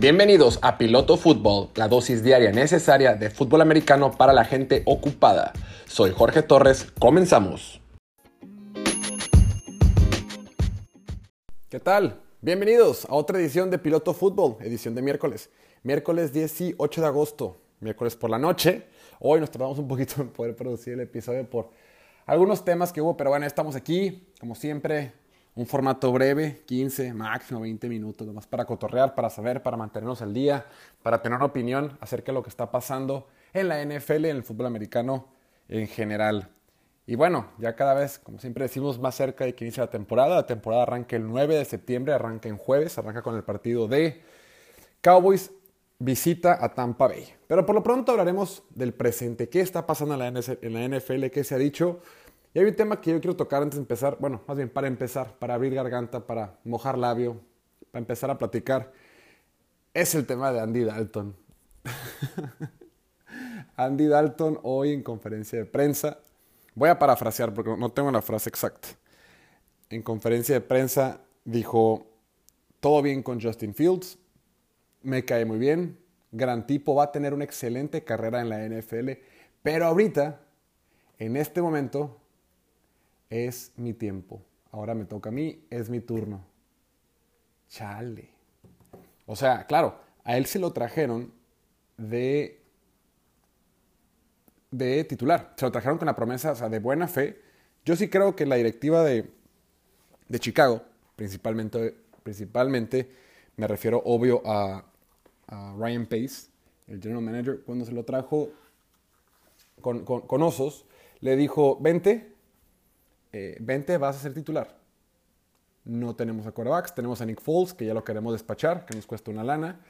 Bienvenidos a Piloto Fútbol, la dosis diaria necesaria de fútbol americano para la gente ocupada. Soy Jorge Torres, comenzamos. ¿Qué tal? Bienvenidos a otra edición de Piloto Fútbol, edición de miércoles. Miércoles 18 de agosto, miércoles por la noche. Hoy nos tardamos un poquito en poder producir el episodio por algunos temas que hubo, pero bueno, estamos aquí, como siempre, un formato breve, 15, máximo 20 minutos, nomás para cotorrear, para saber, para mantenernos al día, para tener una opinión acerca de lo que está pasando en la NFL, en el fútbol americano en general. Y bueno, ya cada vez, como siempre decimos, más cerca de que inicie la temporada. La temporada arranca el 9 de septiembre, arranca en jueves, arranca con el partido de Cowboys visita a Tampa Bay. Pero por lo pronto hablaremos del presente, qué está pasando en la NFL, qué se ha dicho y hay un tema que yo quiero tocar antes de empezar, bueno, más bien para empezar, para abrir garganta, para mojar labio, para empezar a platicar. Es el tema de Andy Dalton. Andy Dalton hoy en conferencia de prensa, voy a parafrasear porque no tengo la frase exacta. En conferencia de prensa dijo, todo bien con Justin Fields, me cae muy bien, gran tipo, va a tener una excelente carrera en la NFL, pero ahorita, en este momento, es mi tiempo. Ahora me toca a mí, es mi turno. Chale. O sea, claro, a él se lo trajeron de, de titular. Se lo trajeron con la promesa, o sea, de buena fe. Yo sí creo que la directiva de, de Chicago, principalmente, principalmente, me refiero obvio a, a Ryan Pace, el general manager, cuando se lo trajo con, con, con osos, le dijo, vente, eh, vente, vas a ser titular. No tenemos a quarterbacks, tenemos a Nick Foles, que ya lo queremos despachar, que nos cuesta una lana.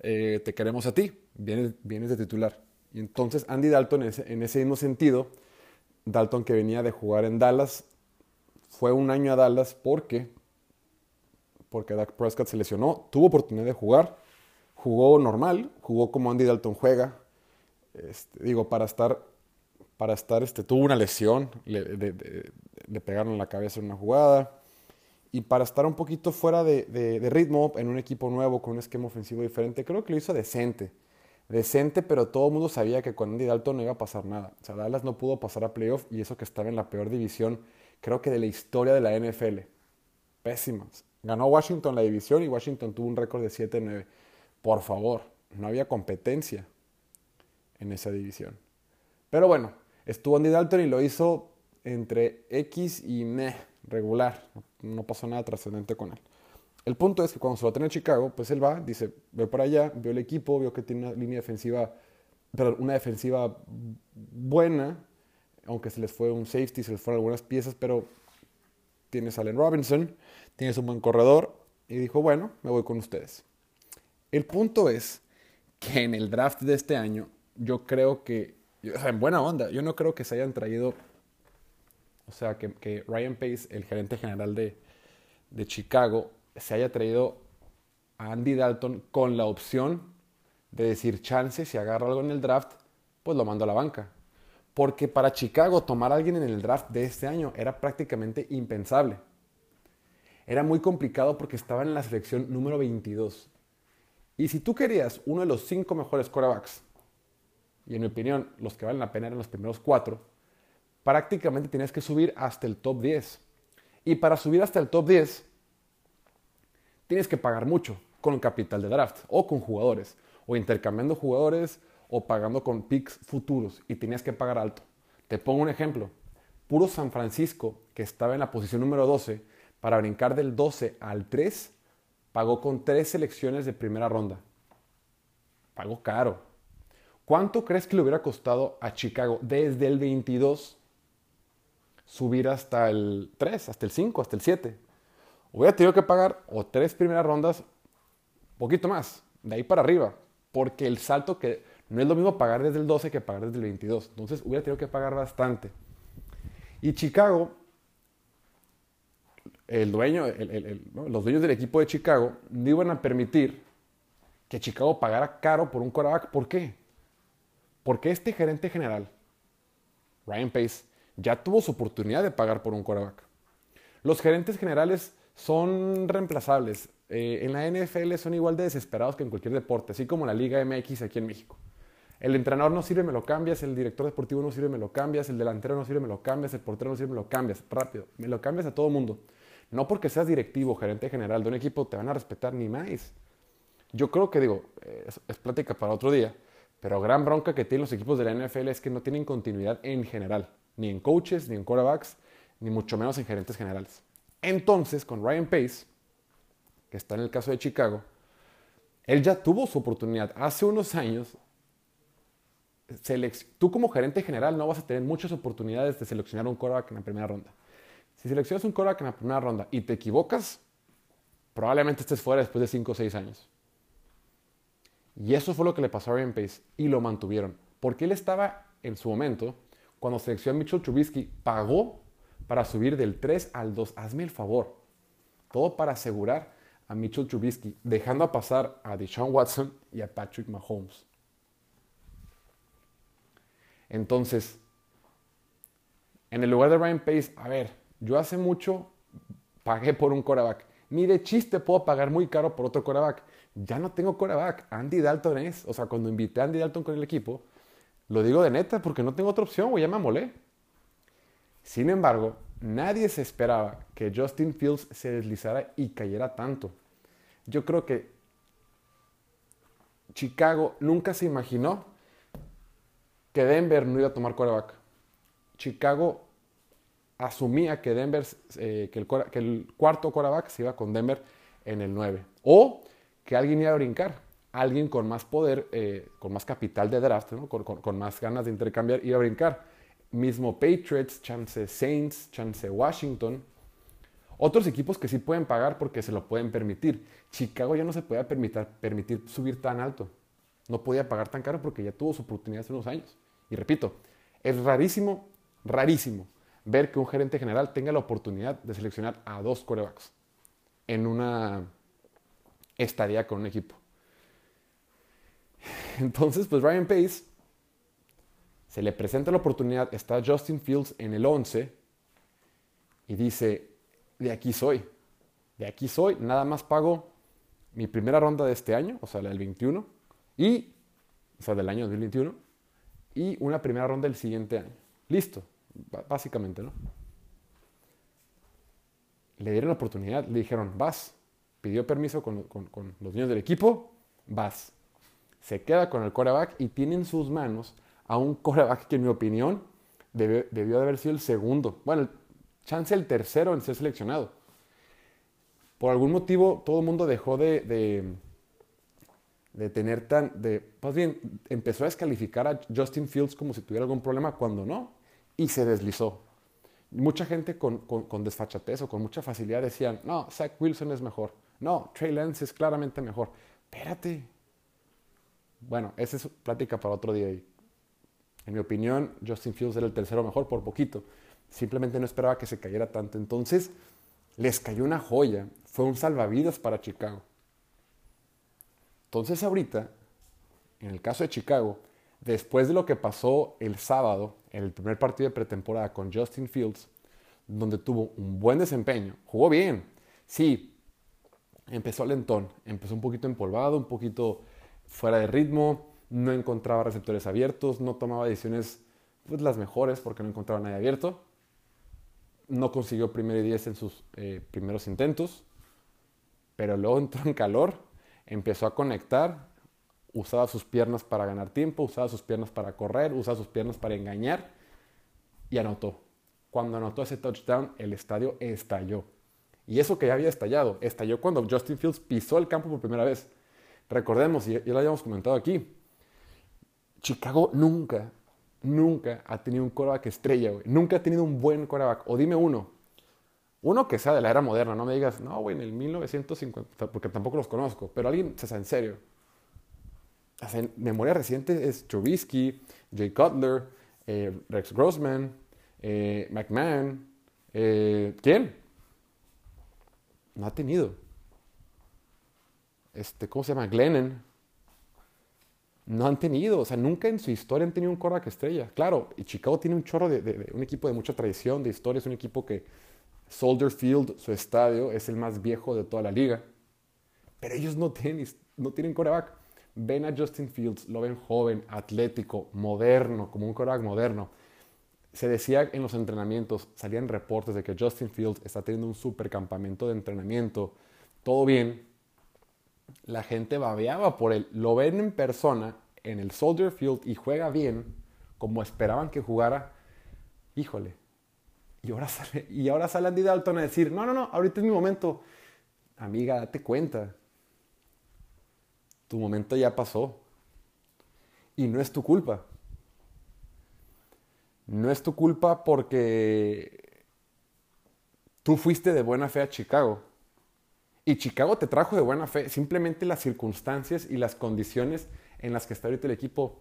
Eh, te queremos a ti, vienes, de titular. Y entonces Andy Dalton, en ese, mismo sentido, Dalton que venía de jugar en Dallas, fue un año a Dallas porque, porque Dak Prescott se lesionó, tuvo oportunidad de jugar, jugó normal, jugó como Andy Dalton juega, este, digo, para estar para estar, este, tuvo una lesión, le, le pegaron en la cabeza en una jugada, y para estar un poquito fuera de, ritmo en un equipo nuevo, con un esquema ofensivo diferente, creo que lo hizo decente. Decente, pero todo el mundo sabía que con Andy Dalton no iba a pasar nada. O sea, Dallas no pudo pasar a playoff y eso que estaba en la peor división, creo que de la historia de la NFL. Pésimas. Ganó Washington la división y Washington tuvo un récord de 7-9. Por favor, no había competencia en esa división. Pero bueno, Estuvo Andy Dalton y lo hizo entre X y meh, regular. No pasó nada trascendente con él. El punto es que cuando se lo tiene en Chicago, pues él va, dice, ve por allá, vio el equipo, vio que tiene una línea defensiva, pero una defensiva buena, aunque se les fue un safety, se les fueron algunas piezas, pero tienes a Allen Robinson, tienes un buen corredor, y dijo, bueno, me voy con ustedes. El punto es que en el draft de este año, yo creo que en buena onda, yo no creo que se hayan traído, o sea, que, Ryan Pace, el gerente general de, de Chicago, se haya traído a Andy Dalton con la opción de decir chance, si agarra algo en el draft, pues lo mando a la banca. Porque para Chicago tomar a alguien en el draft de este año era prácticamente impensable. Era muy complicado porque estaba en la selección número 22. Y si tú querías uno de los cinco mejores quarterbacks y en mi opinión los que valen la pena eran los primeros cuatro, prácticamente tienes que subir hasta el top 10. Y para subir hasta el top 10, tienes que pagar mucho con capital de draft o con jugadores, o intercambiando jugadores o pagando con picks futuros y tenías que pagar alto. Te pongo un ejemplo. Puro San Francisco, que estaba en la posición número 12, para brincar del 12 al 3, pagó con tres selecciones de primera ronda. Pagó caro. ¿Cuánto crees que le hubiera costado a Chicago desde el 22 subir hasta el 3, hasta el 5, hasta el 7? Hubiera tenido que pagar o tres primeras rondas, poquito más, de ahí para arriba, porque el salto que no es lo mismo pagar desde el 12 que pagar desde el 22. Entonces hubiera tenido que pagar bastante. Y Chicago, el dueño, los dueños del equipo de Chicago no iban a permitir que Chicago pagara caro por un quarterback. ¿Por qué? Porque este gerente general, Ryan Pace, ya tuvo su oportunidad de pagar por un quarterback. Los gerentes generales son reemplazables. eh, en la NFL son igual de desesperados que en cualquier deporte, así como la Liga MX aquí en México. El entrenador no sirve, me lo cambias, el director deportivo no sirve, me lo cambias, el delantero no sirve, me lo cambias, el portero no sirve, me lo cambias, rápido, me lo cambias a todo mundo. No porque seas directivo, gerente general de un equipo, te van a respetar ni más. Yo creo que, digo, es, es plática para otro día, pero gran bronca que tienen los equipos de la NFL es que no tienen continuidad en general, ni en coaches, ni en quarterbacks, ni mucho menos en gerentes generales. Entonces, con Ryan Pace, que está en el caso de Chicago, él ya tuvo su oportunidad. Hace unos años tú como gerente general no vas a tener muchas oportunidades de seleccionar un quarterback en la primera ronda. Si seleccionas un quarterback en la primera ronda y te equivocas, probablemente estés fuera después de 5 o 6 años. Y eso fue lo que le pasó a Ryan Pace y lo mantuvieron. Porque él estaba en su momento, cuando seleccionó a Mitchell Trubisky, pagó para subir del 3 al 2. Hazme el favor. Todo para asegurar a Mitchell Trubisky, dejando pasar a Deshaun Watson y a Patrick Mahomes. Entonces, en el lugar de Ryan Pace, a ver, yo hace mucho pagué por un coreback. Ni de chiste puedo pagar muy caro por otro coreback. Ya no tengo coreback. Andy Dalton es. O sea, cuando invité a Andy Dalton con el equipo, lo digo de neta porque no tengo otra opción, güey, ya me molé. Sin embargo, nadie se esperaba que Justin Fields se deslizara y cayera tanto. Yo creo que Chicago nunca se imaginó que Denver no iba a tomar quarterback. Chicago asumía que Denver, eh, que, el, cuarto quarterback se iba con Denver en el 9. O que alguien iba a brincar. Alguien con más poder, eh, con más capital de draft, con, más ganas de intercambiar, iba a brincar. Mismo Patriots, chance Saints, chance Washington. Otros equipos que sí pueden pagar porque se lo pueden permitir. Chicago ya no se podía permitir, permitir subir tan alto. No podía pagar tan caro porque ya tuvo su oportunidad hace unos años. Y repito, es rarísimo, rarísimo ver que un gerente general tenga la oportunidad de seleccionar a dos corebacks en una estadía con un equipo. Entonces, pues Ryan Pace se le presenta la oportunidad, está Justin Fields en el 11 y dice, de aquí soy, de aquí soy, nada más pago mi primera ronda de este año, o sea, la del 21, y, o sea, del año 2021, y una primera ronda del siguiente año. Listo, básicamente, ¿no? Le dieron la oportunidad, le dijeron, vas. Pidió permiso con, los niños del equipo, vas. Se queda con el coreback y tiene en sus manos a un coreback que en mi opinión debió, de haber sido el segundo. Bueno, chance el tercero en ser seleccionado. Por algún motivo todo el mundo dejó de de tener tan, de, más bien, empezó a descalificar a Justin Fields como si tuviera algún problema cuando no, y se deslizó. Mucha gente con, con, desfachatez o con mucha facilidad decían, no, Zach Wilson es mejor, no, Trey Lance es claramente mejor. Espérate. Bueno, esa es plática para otro día. En mi opinión, Justin Fields era el tercero mejor por poquito. Simplemente no esperaba que se cayera tanto. Entonces, les cayó una joya. Fue un salvavidas para Chicago. Entonces ahorita, en el caso de Chicago, después de lo que pasó el sábado, en el primer partido de pretemporada con Justin Fields, donde tuvo un buen desempeño, jugó bien, sí, empezó lentón, empezó un poquito empolvado, un poquito fuera de ritmo, no encontraba receptores abiertos, no tomaba decisiones pues, las mejores porque no encontraba nadie abierto, no consiguió primero y diez en sus eh, primeros intentos, pero luego entró en calor empezó a conectar, usaba sus piernas para ganar tiempo, usaba sus piernas para correr, usaba sus piernas para engañar y anotó. Cuando anotó ese touchdown, el estadio estalló. Y eso que ya había estallado, estalló cuando Justin Fields pisó el campo por primera vez. Recordemos, y ya lo habíamos comentado aquí, Chicago nunca, nunca ha tenido un quarterback estrella, Nunca ha tenido un buen quarterback. O dime uno, uno que sea de la era moderna, no me digas, no, güey, en el 1950, porque tampoco los conozco, pero alguien, se sea, en serio. en memoria reciente es Trubisky, Jay Cutler, eh, Rex Grossman, eh, McMahon. Eh, ¿Quién? No ha tenido. Este, ¿Cómo se llama? Glennon. No han tenido, o sea, nunca en su historia han tenido un quarterback estrella. Claro, y Chicago tiene un chorro de, un equipo de mucha tradición, de historia, es un equipo que Soldier Field, su estadio, es el más viejo de toda la liga. pero ellos no tienen, no tienen coreback. Ven a Justin Fields, lo ven joven, atlético, moderno, como un coreback moderno. Se decía en los entrenamientos, salían reportes de que Justin Fields está teniendo un super campamento de entrenamiento, todo bien. La gente babeaba por él. Lo ven en persona en el Soldier Field y juega bien, como esperaban que jugara. Híjole, y ahora sale, y ahora sale Andy Dalton a decir, no, no, no, ahorita es mi momento. Amiga, date cuenta. Tu momento ya pasó. Y no es tu culpa. No es tu culpa porque tú fuiste de buena fe a Chicago. Y Chicago te trajo de buena fe. Simplemente las circunstancias y las condiciones en las que está ahorita el equipo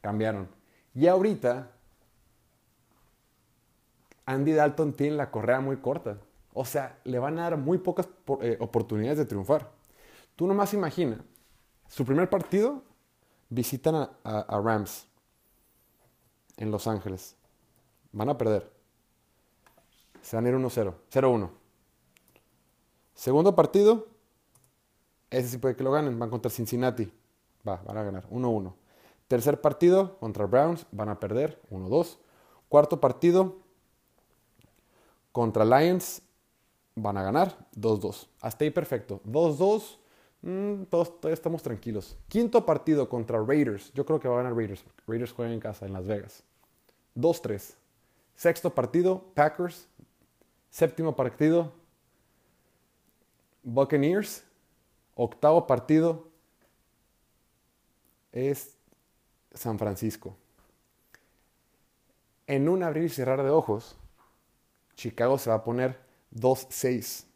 cambiaron. Y ahorita Andy Dalton tiene la correa muy corta. O sea, le van a dar muy pocas eh, oportunidades de triunfar. Tú nomás imagina, su primer partido visitan a, Rams en Los Ángeles. Van a perder. Se van a ir 1-0, 0-1. Segundo partido, ese sí puede que lo ganen, van contra Cincinnati. Va, van a ganar 1-1. Tercer partido contra Browns, van a perder 1-2. Cuarto partido contra Lions van a ganar 2-2. Hasta ahí perfecto. 2-2. Mm, todos todavía estamos tranquilos. Quinto partido contra Raiders. Yo creo que va a ganar Raiders. Raiders juegan en casa, en Las Vegas. 2-3. Sexto partido, Packers. Séptimo partido, Buccaneers. Octavo partido es San Francisco. En un abrir y cerrar de ojos, Chicago se va a poner 2-6.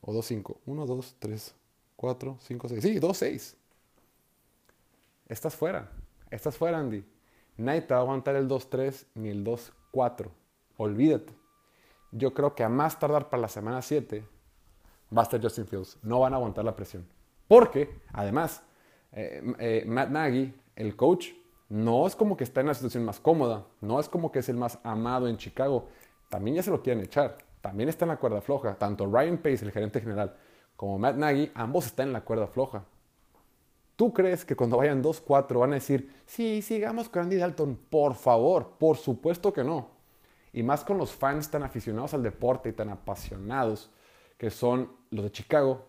O 2-5. 1, 2, 3, 4, 5, 6. Sí, 2-6. Estás fuera. Estás fuera, Andy. Nadie te va a aguantar el 2-3 ni el 2-4. Olvídate. Yo creo que a más tardar para la semana 7 va a estar Justin Fields. No van a aguantar la presión. Porque, además, eh, eh, Matt Nagy, el coach, no es como que está en la situación más cómoda, no es como que es el más amado en Chicago, también ya se lo quieren echar, también está en la cuerda floja, tanto Ryan Pace, el gerente general, como Matt Nagy, ambos están en la cuerda floja. ¿Tú crees que cuando vayan 2-4 van a decir, sí, sigamos con Andy Dalton? Por favor, por supuesto que no. Y más con los fans tan aficionados al deporte y tan apasionados que son los de Chicago.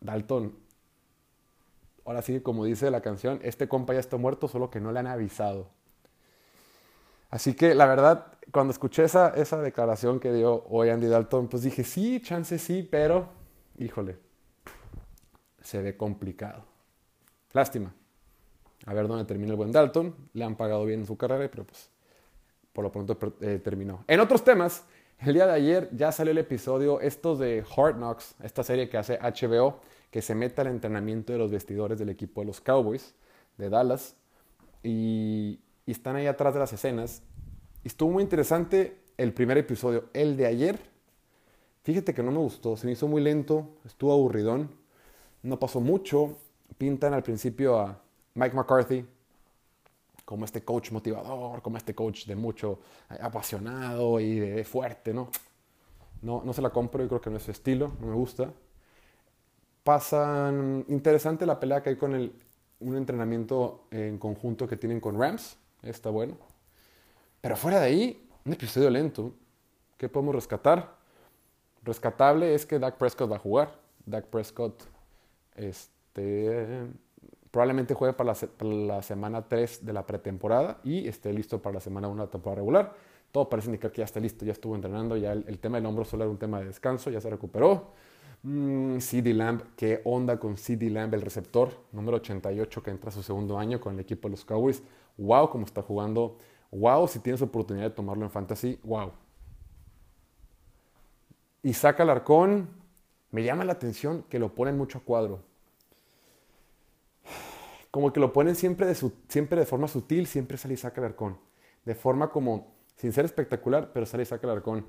Dalton ahora sí, como dice la canción, este compa ya está muerto, solo que no le han avisado. Así que la verdad, cuando escuché esa, esa declaración que dio hoy Andy Dalton, pues dije, sí, chance sí, pero, híjole, se ve complicado. Lástima. A ver dónde termina el buen Dalton. Le han pagado bien en su carrera, pero pues por lo pronto eh, terminó. En otros temas, el día de ayer ya salió el episodio estos de Hard Knocks, esta serie que hace HBO que se meta al entrenamiento de los vestidores del equipo de los Cowboys de Dallas y, están ahí atrás de las escenas. estuvo muy interesante el primer episodio, el de ayer. Fíjate que no me gustó, se me hizo muy lento, estuvo aburridón, no pasó mucho. Pintan al principio a Mike McCarthy como este coach motivador, como este coach de mucho apasionado y de fuerte, ¿no? No, no se la compro, y creo que no es su estilo, no me gusta pasan. Interesante la pelea que hay con el, un entrenamiento en conjunto que tienen con Rams. Está bueno. Pero fuera de ahí, un episodio lento. ¿Qué podemos rescatar? Rescatable es que Dak Prescott va a jugar. Dak Prescott este, probablemente juegue para la, semana 3 de la pretemporada y esté listo para la semana 1 de la temporada regular. Todo parece indicar que ya está listo, ya estuvo entrenando, ya el, tema del hombro solo era un tema de descanso, ya se recuperó. Mm, CD Lamb, ¿qué onda con CD Lamb, el receptor número 88 que entra a su segundo año con el equipo de los Cowboys? Wow, cómo está jugando. Wow, si tienes oportunidad de tomarlo en fantasy, wow. Isaac Alarcón, me llama la atención que lo ponen mucho a cuadro. Como que lo ponen siempre de, siempre de forma sutil, siempre sale Isaac Alarcón. De forma como, sin ser espectacular, pero sale Isaac Alarcón.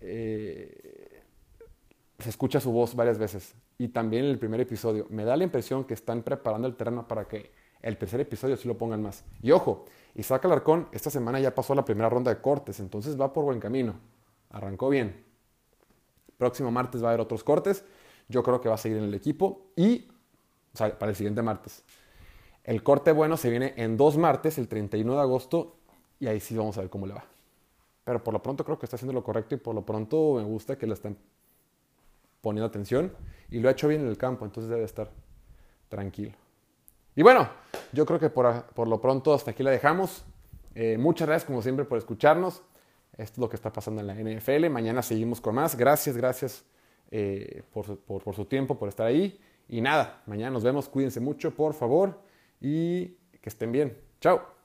Eh, se escucha su voz varias veces. Y también en el primer episodio. Me da la impresión que están preparando el terreno para que el tercer episodio sí lo pongan más. Y ojo, Isaac Alarcón esta semana ya pasó la primera ronda de cortes, entonces va por buen camino. Arrancó bien. Próximo martes va a haber otros cortes. Yo creo que va a seguir en el equipo y, o sea, para el siguiente martes. El corte bueno se viene en dos martes, el 31 de agosto, y ahí sí vamos a ver cómo le va. Pero por lo pronto creo que está haciendo lo correcto y por lo pronto me gusta que le están poniendo atención y lo ha hecho bien en el campo, entonces debe estar tranquilo. Y bueno, yo creo que por, por lo pronto hasta aquí la dejamos. Eh, muchas gracias como siempre por escucharnos. Esto es lo que está pasando en la NFL. Mañana seguimos con más. Gracias, gracias eh, por, por su tiempo, por estar ahí. Y nada, mañana nos vemos. Cuídense mucho, por favor. Y que estén bien. Chao.